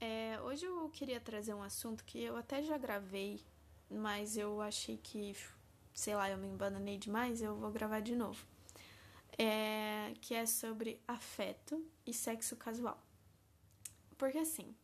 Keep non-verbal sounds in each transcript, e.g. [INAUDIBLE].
É, hoje eu queria trazer um assunto que eu até já gravei, mas eu achei que, sei lá, eu me embananei demais, eu vou gravar de novo. É, que é sobre afeto e sexo casual. Porque assim,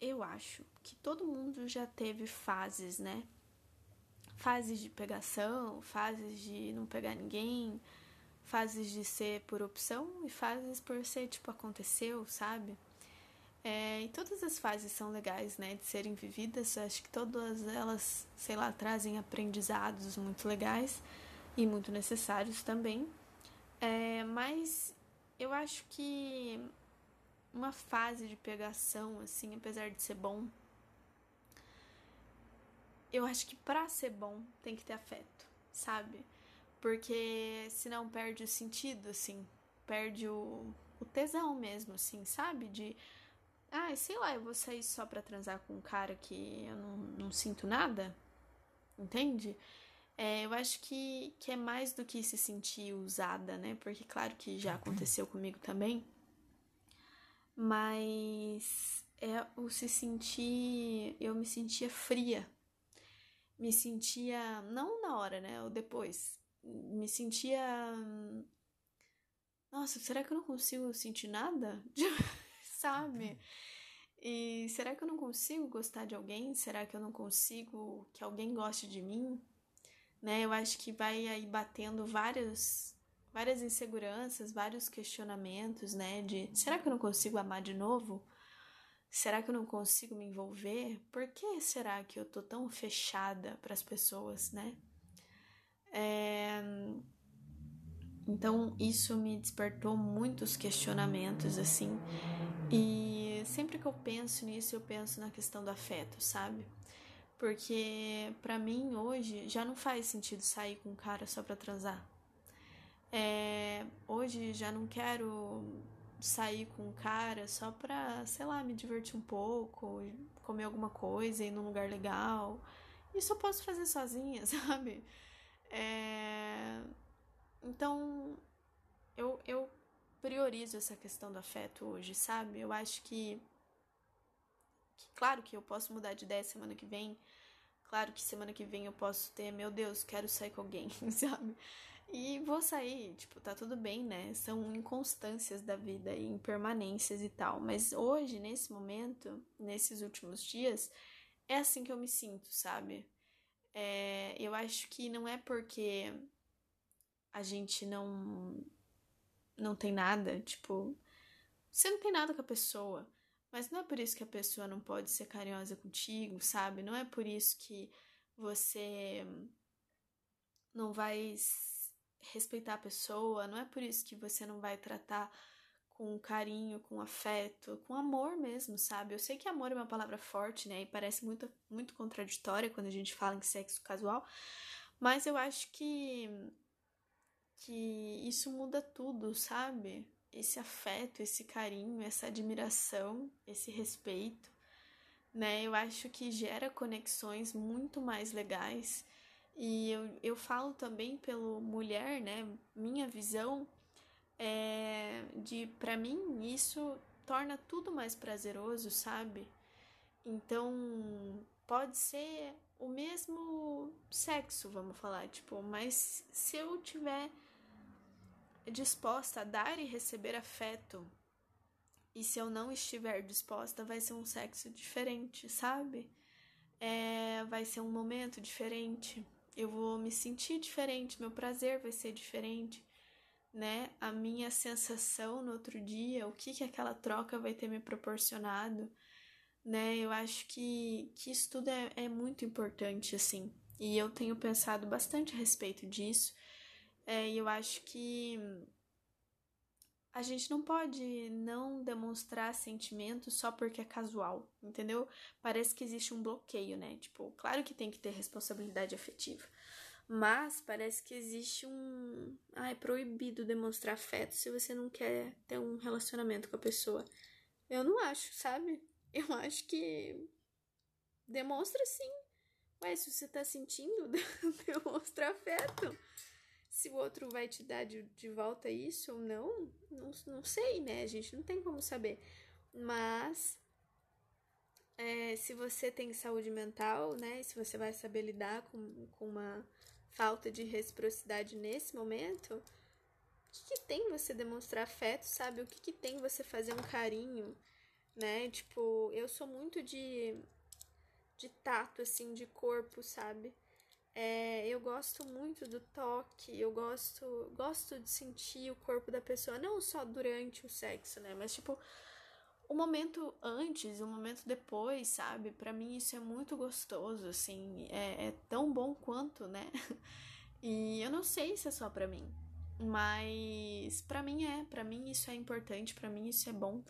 eu acho que todo mundo já teve fases, né? Fases de pegação, fases de não pegar ninguém, fases de ser por opção e fases por ser tipo aconteceu, sabe? É, e todas as fases são legais, né, de serem vividas. Acho que todas elas, sei lá, trazem aprendizados muito legais e muito necessários também. É, mas eu acho que uma fase de pegação, assim, apesar de ser bom, eu acho que pra ser bom tem que ter afeto, sabe? Porque senão perde o sentido, assim, perde o, o tesão mesmo, assim, sabe? De, ah, sei lá, eu vou sair só pra transar com um cara que eu não, não sinto nada, entende? É, eu acho que, que é mais do que se sentir usada, né? Porque, claro que já aconteceu comigo também mas é o se sentir, eu me sentia fria, me sentia, não na hora, né, ou depois, me sentia, nossa, será que eu não consigo sentir nada? [LAUGHS] Sabe? E será que eu não consigo gostar de alguém? Será que eu não consigo que alguém goste de mim? Né? Eu acho que vai aí batendo vários várias inseguranças, vários questionamentos, né? De será que eu não consigo amar de novo? Será que eu não consigo me envolver? Por que será que eu tô tão fechada para as pessoas, né? É... Então isso me despertou muitos questionamentos assim. E sempre que eu penso nisso, eu penso na questão do afeto, sabe? Porque para mim hoje já não faz sentido sair com um cara só para transar é, hoje já não quero sair com um cara só pra, sei lá, me divertir um pouco, comer alguma coisa, ir num lugar legal. Isso eu posso fazer sozinha, [LAUGHS] sabe? É, então, eu, eu priorizo essa questão do afeto hoje, sabe? Eu acho que, que, claro que eu posso mudar de ideia semana que vem. Claro que semana que vem eu posso ter, meu Deus, quero sair com alguém, [LAUGHS] sabe? E vou sair, tipo, tá tudo bem, né? São inconstâncias da vida e impermanências e tal. Mas hoje, nesse momento, nesses últimos dias, é assim que eu me sinto, sabe? É, eu acho que não é porque a gente não não tem nada, tipo, você não tem nada com a pessoa, mas não é por isso que a pessoa não pode ser carinhosa contigo, sabe? Não é por isso que você não vai respeitar a pessoa, não é por isso que você não vai tratar com carinho, com afeto, com amor mesmo, sabe? Eu sei que amor é uma palavra forte, né? E parece muito, muito contraditória quando a gente fala em sexo casual, mas eu acho que que isso muda tudo, sabe? Esse afeto, esse carinho, essa admiração, esse respeito, né? Eu acho que gera conexões muito mais legais e eu, eu falo também pelo mulher, né? Minha visão é de, para mim, isso torna tudo mais prazeroso, sabe? Então, pode ser o mesmo sexo, vamos falar, tipo, mas se eu tiver disposta a dar e receber afeto, e se eu não estiver disposta, vai ser um sexo diferente, sabe? É, vai ser um momento diferente eu vou me sentir diferente, meu prazer vai ser diferente, né? A minha sensação no outro dia, o que que aquela troca vai ter me proporcionado, né? Eu acho que, que isso tudo é, é muito importante, assim. E eu tenho pensado bastante a respeito disso. É, e eu acho que a gente não pode não demonstrar sentimentos só porque é casual, entendeu? Parece que existe um bloqueio, né? Tipo, claro que tem que ter responsabilidade afetiva, mas parece que existe um. Ah, é proibido demonstrar afeto se você não quer ter um relacionamento com a pessoa. Eu não acho, sabe? [LAUGHS] Eu acho que. Demonstra sim. Ué, se você tá sentindo, [LAUGHS] demonstra afeto. Se o outro vai te dar de, de volta isso ou não, não, não sei, né? A gente não tem como saber. Mas. É, se você tem saúde mental, né? Se você vai saber lidar com, com uma falta de reciprocidade nesse momento, o que, que tem você demonstrar afeto, sabe? O que, que tem você fazer um carinho, né? Tipo, eu sou muito de, de tato, assim, de corpo, sabe? É, eu gosto muito do toque, eu gosto, gosto de sentir o corpo da pessoa, não só durante o sexo, né? Mas, tipo, o momento antes, o momento depois, sabe? Para mim isso é muito gostoso, assim, é, é, tão bom quanto, né? [LAUGHS] E eu não sei se é só para mim, mas para mim é, para mim isso é importante, para mim isso é bom.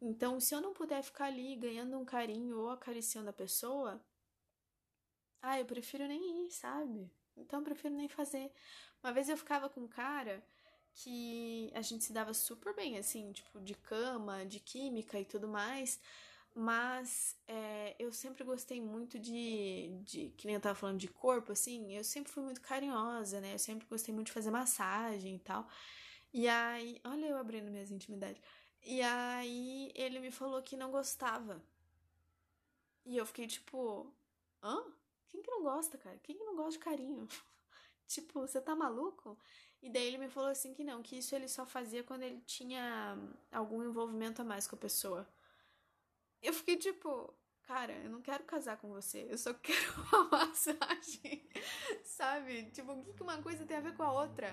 Então, se eu não puder ficar ali ganhando um carinho ou acariciando a pessoa, ah, eu prefiro nem ir, sabe? Então eu prefiro nem fazer. Uma vez eu ficava com um cara que a gente se dava super bem, assim, tipo, de cama, de química e tudo mais. Mas é, eu sempre gostei muito de, de. Que nem eu tava falando de corpo, assim. Eu sempre fui muito carinhosa, né? Eu sempre gostei muito de fazer massagem e tal. E aí. Olha eu abrindo minhas intimidades. E aí ele me falou que não gostava. E eu fiquei tipo. Hã? Quem que não gosta, cara? Quem que não gosta de carinho? [LAUGHS] tipo, você tá maluco? E daí ele me falou assim que não, que isso ele só fazia quando ele tinha algum envolvimento a mais com a pessoa. Eu fiquei tipo, cara, eu não quero casar com você, eu só [LAUGHS] quero uma massagem, [LAUGHS] sabe? Tipo, o que uma coisa tem a ver com a outra?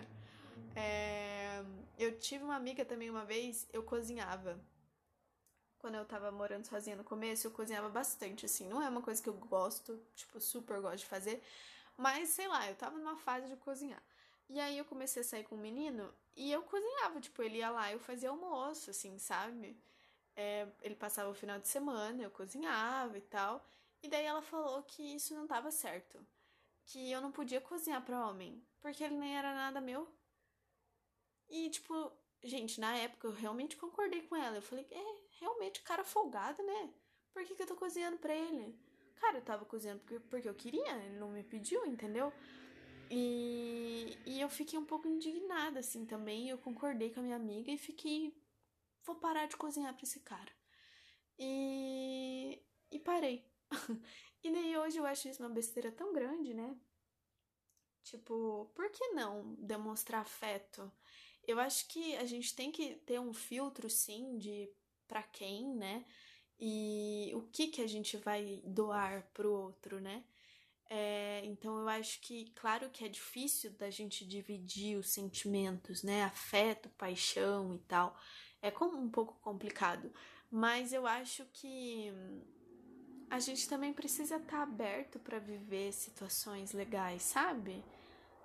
É... Eu tive uma amiga também uma vez, eu cozinhava. Quando eu tava morando sozinha no começo, eu cozinhava bastante, assim. Não é uma coisa que eu gosto, tipo, super gosto de fazer. Mas, sei lá, eu tava numa fase de cozinhar. E aí eu comecei a sair com um menino e eu cozinhava, tipo, ele ia lá, eu fazia almoço, assim, sabe? É, ele passava o final de semana, eu cozinhava e tal. E daí ela falou que isso não tava certo. Que eu não podia cozinhar para homem, porque ele nem era nada meu. E, tipo, gente, na época eu realmente concordei com ela. Eu falei, é, realmente, cara folgado, né? Por que, que eu tô cozinhando pra ele? Cara, eu tava cozinhando porque, porque eu queria, ele não me pediu, entendeu? E, e eu fiquei um pouco indignada, assim, também. Eu concordei com a minha amiga e fiquei. Vou parar de cozinhar pra esse cara. E. E parei. [LAUGHS] e nem hoje eu acho isso uma besteira tão grande, né? Tipo, por que não demonstrar afeto? Eu acho que a gente tem que ter um filtro, sim, de para quem, né? E o que que a gente vai doar pro outro, né? É, então eu acho que, claro que é difícil da gente dividir os sentimentos, né? Afeto, paixão e tal. É como um pouco complicado. Mas eu acho que a gente também precisa estar tá aberto para viver situações legais, sabe?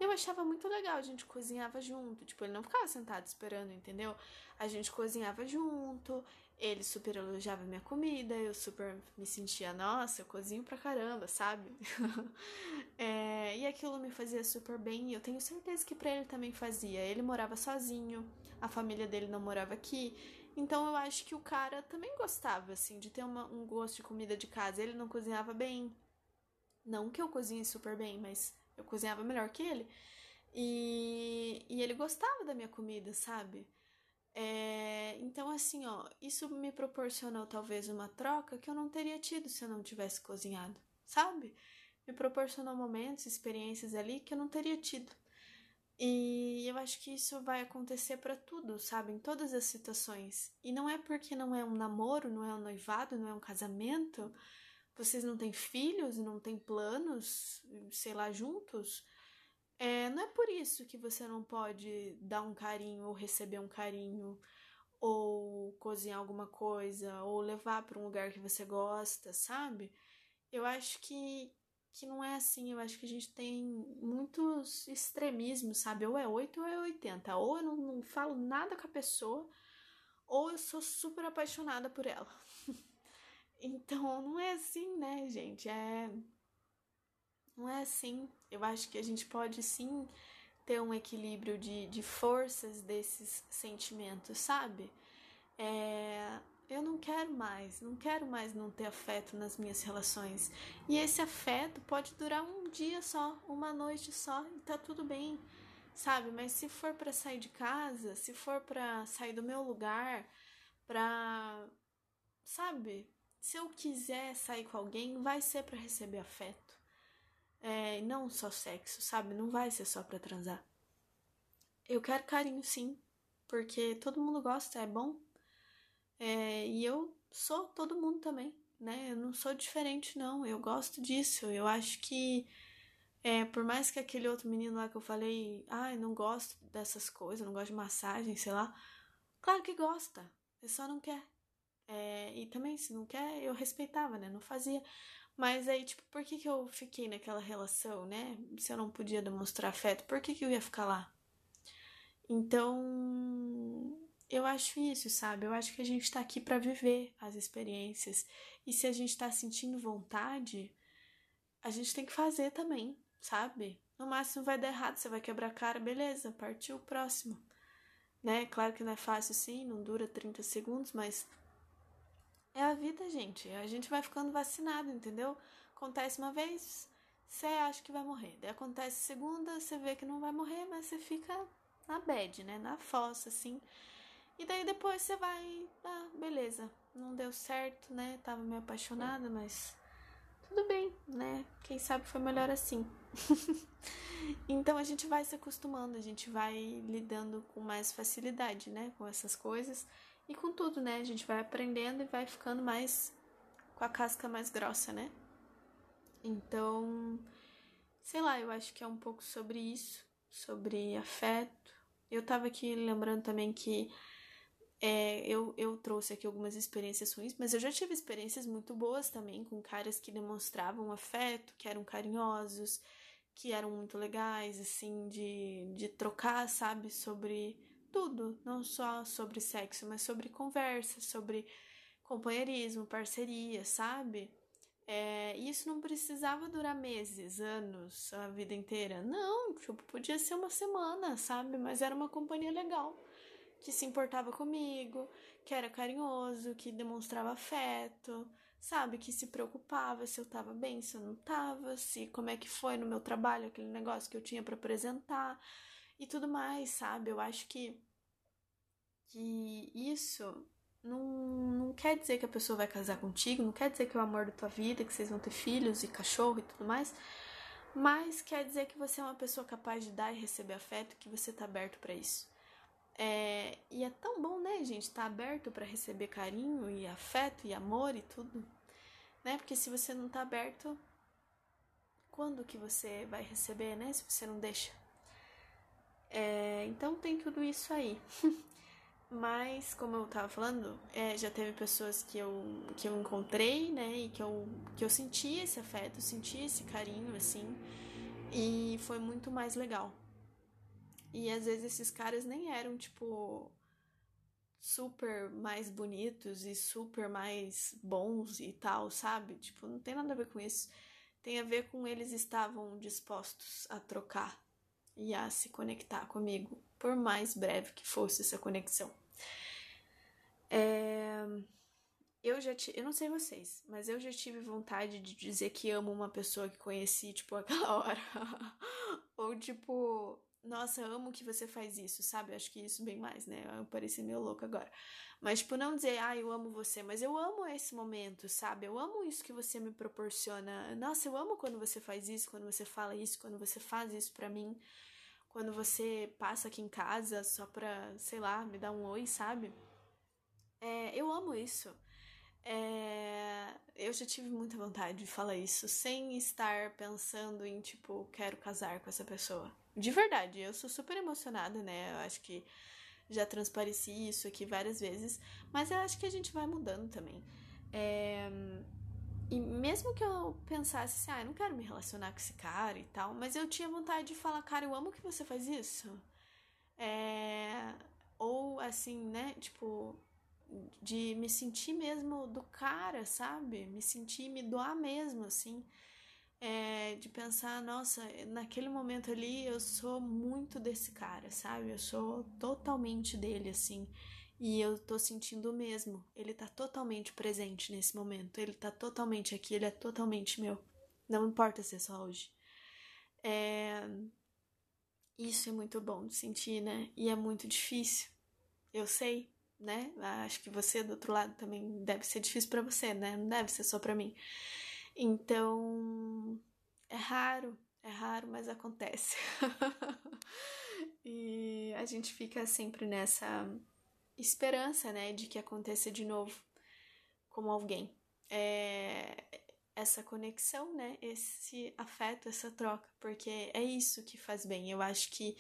Eu achava muito legal, a gente cozinhava junto. Tipo, ele não ficava sentado esperando, entendeu? A gente cozinhava junto, ele super elogiava minha comida, eu super me sentia, nossa, eu cozinho pra caramba, sabe? [LAUGHS] é, e aquilo me fazia super bem e eu tenho certeza que pra ele também fazia. Ele morava sozinho, a família dele não morava aqui. Então eu acho que o cara também gostava, assim, de ter uma, um gosto de comida de casa. Ele não cozinhava bem. Não que eu cozinhe super bem, mas eu cozinhava melhor que ele. E, e ele gostava da minha comida, sabe? É, então, assim, ó, isso me proporcionou talvez uma troca que eu não teria tido se eu não tivesse cozinhado, sabe? Me proporcionou momentos, experiências ali que eu não teria tido. E eu acho que isso vai acontecer para tudo, sabe? Em todas as situações. E não é porque não é um namoro, não é um noivado, não é um casamento, vocês não têm filhos, não têm planos, sei lá, juntos, é, não é por isso que você não pode dar um carinho ou receber um carinho, ou cozinhar alguma coisa, ou levar para um lugar que você gosta, sabe? Eu acho que, que não é assim, eu acho que a gente tem muitos extremismos, sabe? Ou é 8 ou é 80, ou eu não, não falo nada com a pessoa ou eu sou super apaixonada por ela. Então, não é assim, né, gente? É. Não é assim. Eu acho que a gente pode sim ter um equilíbrio de, de forças desses sentimentos, sabe? É, eu não quero mais, não quero mais não ter afeto nas minhas relações. E esse afeto pode durar um dia só, uma noite só, e tá tudo bem, sabe? Mas se for para sair de casa, se for para sair do meu lugar, pra. sabe? Se eu quiser sair com alguém, vai ser para receber afeto. É, não só sexo, sabe? Não vai ser só para transar. Eu quero carinho, sim, porque todo mundo gosta, é bom. É, e eu sou todo mundo também, né? Eu não sou diferente, não. Eu gosto disso. Eu acho que, é, por mais que aquele outro menino lá que eu falei, ai, ah, não gosto dessas coisas, não gosto de massagem, sei lá. Claro que gosta, ele só não quer. É, e também, se não quer, eu respeitava, né? Não fazia. Mas aí, tipo, por que, que eu fiquei naquela relação, né? Se eu não podia demonstrar afeto, por que, que eu ia ficar lá? Então, eu acho isso, sabe? Eu acho que a gente tá aqui para viver as experiências. E se a gente tá sentindo vontade, a gente tem que fazer também, sabe? No máximo vai dar errado, você vai quebrar a cara, beleza, partiu o próximo. Né? Claro que não é fácil sim, não dura 30 segundos, mas é a vida, gente. A gente vai ficando vacinado, entendeu? Acontece uma vez, você acha que vai morrer. Daí acontece segunda, você vê que não vai morrer, mas você fica na bad, né? Na fossa, assim. E daí depois você vai, ah, beleza, não deu certo, né? Tava meio apaixonada, mas tudo bem, né? Quem sabe foi melhor assim. [LAUGHS] então a gente vai se acostumando, a gente vai lidando com mais facilidade, né? Com essas coisas e com tudo, né? A gente vai aprendendo e vai ficando mais com a casca mais grossa, né? Então, sei lá, eu acho que é um pouco sobre isso, sobre afeto. Eu tava aqui lembrando também que é, eu, eu trouxe aqui algumas experiências ruins, mas eu já tive experiências muito boas também com caras que demonstravam afeto, que eram carinhosos, que eram muito legais, assim, de, de trocar, sabe, sobre tudo, não só sobre sexo, mas sobre conversa, sobre companheirismo, parceria, sabe? É, isso não precisava durar meses, anos, a vida inteira. Não, tipo, podia ser uma semana, sabe? Mas era uma companhia legal que se importava comigo, que era carinhoso, que demonstrava afeto, sabe? Que se preocupava se eu tava bem, se eu não tava, se como é que foi no meu trabalho, aquele negócio que eu tinha para apresentar e tudo mais, sabe? Eu acho que que isso não, não quer dizer que a pessoa vai casar contigo, não quer dizer que é o amor da tua vida, que vocês vão ter filhos e cachorro e tudo mais, mas quer dizer que você é uma pessoa capaz de dar e receber afeto, que você tá aberto para isso. É, e é tão bom, né, gente, tá aberto para receber carinho e afeto e amor e tudo, né? Porque se você não tá aberto, quando que você vai receber, né? Se você não deixa. É, então tem tudo isso aí. [LAUGHS] Mas, como eu tava falando, é, já teve pessoas que eu, que eu encontrei, né? E que eu, que eu senti esse afeto, senti esse carinho, assim. E foi muito mais legal. E às vezes esses caras nem eram, tipo, super mais bonitos e super mais bons e tal, sabe? Tipo, não tem nada a ver com isso. Tem a ver com eles estavam dispostos a trocar e a se conectar comigo, por mais breve que fosse essa conexão. É... Eu já tive, eu não sei vocês, mas eu já tive vontade de dizer que amo uma pessoa que conheci, tipo, [LAUGHS] aquela hora. Ou tipo, nossa, amo que você faz isso, sabe? Eu acho que isso bem mais, né? Eu pareci meio louco agora. Mas, tipo, não dizer, ah, eu amo você, mas eu amo esse momento, sabe? Eu amo isso que você me proporciona. Nossa, eu amo quando você faz isso, quando você fala isso, quando você faz isso pra mim. Quando você passa aqui em casa só pra, sei lá, me dar um oi, sabe? É, eu amo isso. É, eu já tive muita vontade de falar isso sem estar pensando em, tipo, quero casar com essa pessoa. De verdade, eu sou super emocionada, né? Eu acho que já transpareci isso aqui várias vezes, mas eu acho que a gente vai mudando também. É, e mesmo que eu pensasse assim, ah, eu não quero me relacionar com esse cara e tal, mas eu tinha vontade de falar, cara, eu amo que você faz isso. É, ou assim, né? Tipo, de me sentir mesmo do cara, sabe? Me sentir, me doar mesmo, assim. É, de pensar, nossa, naquele momento ali eu sou muito desse cara, sabe? Eu sou totalmente dele, assim. E eu tô sentindo o mesmo. Ele tá totalmente presente nesse momento. Ele tá totalmente aqui, ele é totalmente meu. Não importa se é só hoje. É... Isso é muito bom de sentir, né? E é muito difícil. Eu sei, né? Acho que você do outro lado também deve ser difícil para você, né? Não deve ser só para mim. Então, é raro, é raro, mas acontece. [LAUGHS] e a gente fica sempre nessa esperança, né, de que aconteça de novo com alguém. É essa conexão, né, esse afeto, essa troca, porque é isso que faz bem. Eu acho que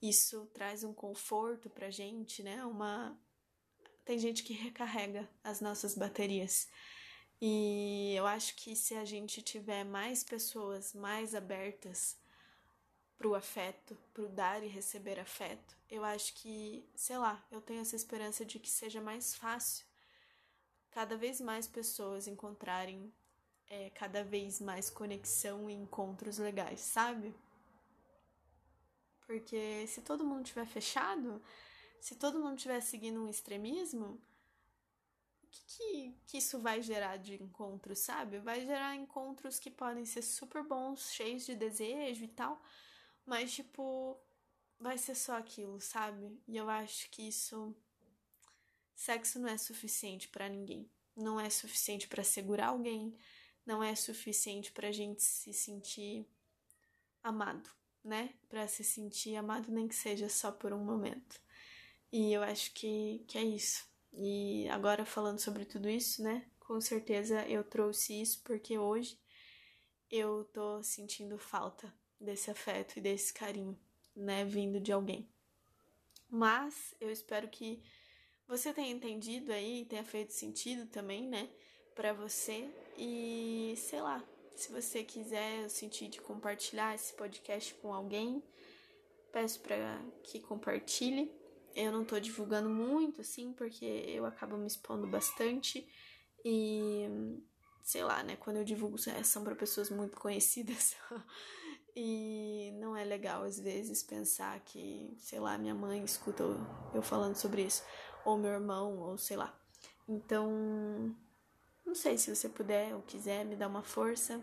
isso traz um conforto pra gente, né? Uma tem gente que recarrega as nossas baterias. E eu acho que se a gente tiver mais pessoas mais abertas para o afeto, para o dar e receber afeto, eu acho que, sei lá, eu tenho essa esperança de que seja mais fácil cada vez mais pessoas encontrarem é, cada vez mais conexão e encontros legais, sabe? Porque se todo mundo tiver fechado, se todo mundo estiver seguindo um extremismo, o que, que, que isso vai gerar de encontros, sabe? Vai gerar encontros que podem ser super bons, cheios de desejo e tal, mas, tipo, vai ser só aquilo, sabe? E eu acho que isso. Sexo não é suficiente para ninguém. Não é suficiente para segurar alguém. Não é suficiente pra gente se sentir amado, né? Para se sentir amado, nem que seja só por um momento. E eu acho que, que é isso. E agora falando sobre tudo isso, né? Com certeza eu trouxe isso porque hoje eu tô sentindo falta desse afeto e desse carinho, né, vindo de alguém. Mas eu espero que você tenha entendido aí, tenha feito sentido também, né, para você e sei lá, se você quiser sentir de compartilhar esse podcast com alguém, peço para que compartilhe eu não tô divulgando muito, assim, porque eu acabo me expondo bastante. E sei lá, né? Quando eu divulgo são para pessoas muito conhecidas. [LAUGHS] e não é legal às vezes pensar que, sei lá, minha mãe escuta eu falando sobre isso, ou meu irmão, ou sei lá. Então, não sei se você puder ou quiser me dar uma força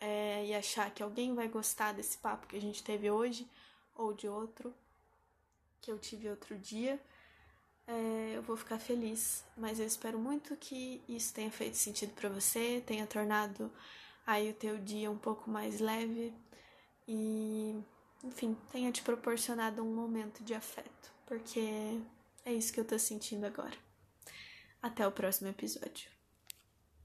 é, e achar que alguém vai gostar desse papo que a gente teve hoje ou de outro que eu tive outro dia, é, eu vou ficar feliz. Mas eu espero muito que isso tenha feito sentido para você, tenha tornado aí o teu dia um pouco mais leve e, enfim, tenha te proporcionado um momento de afeto, porque é isso que eu tô sentindo agora. Até o próximo episódio.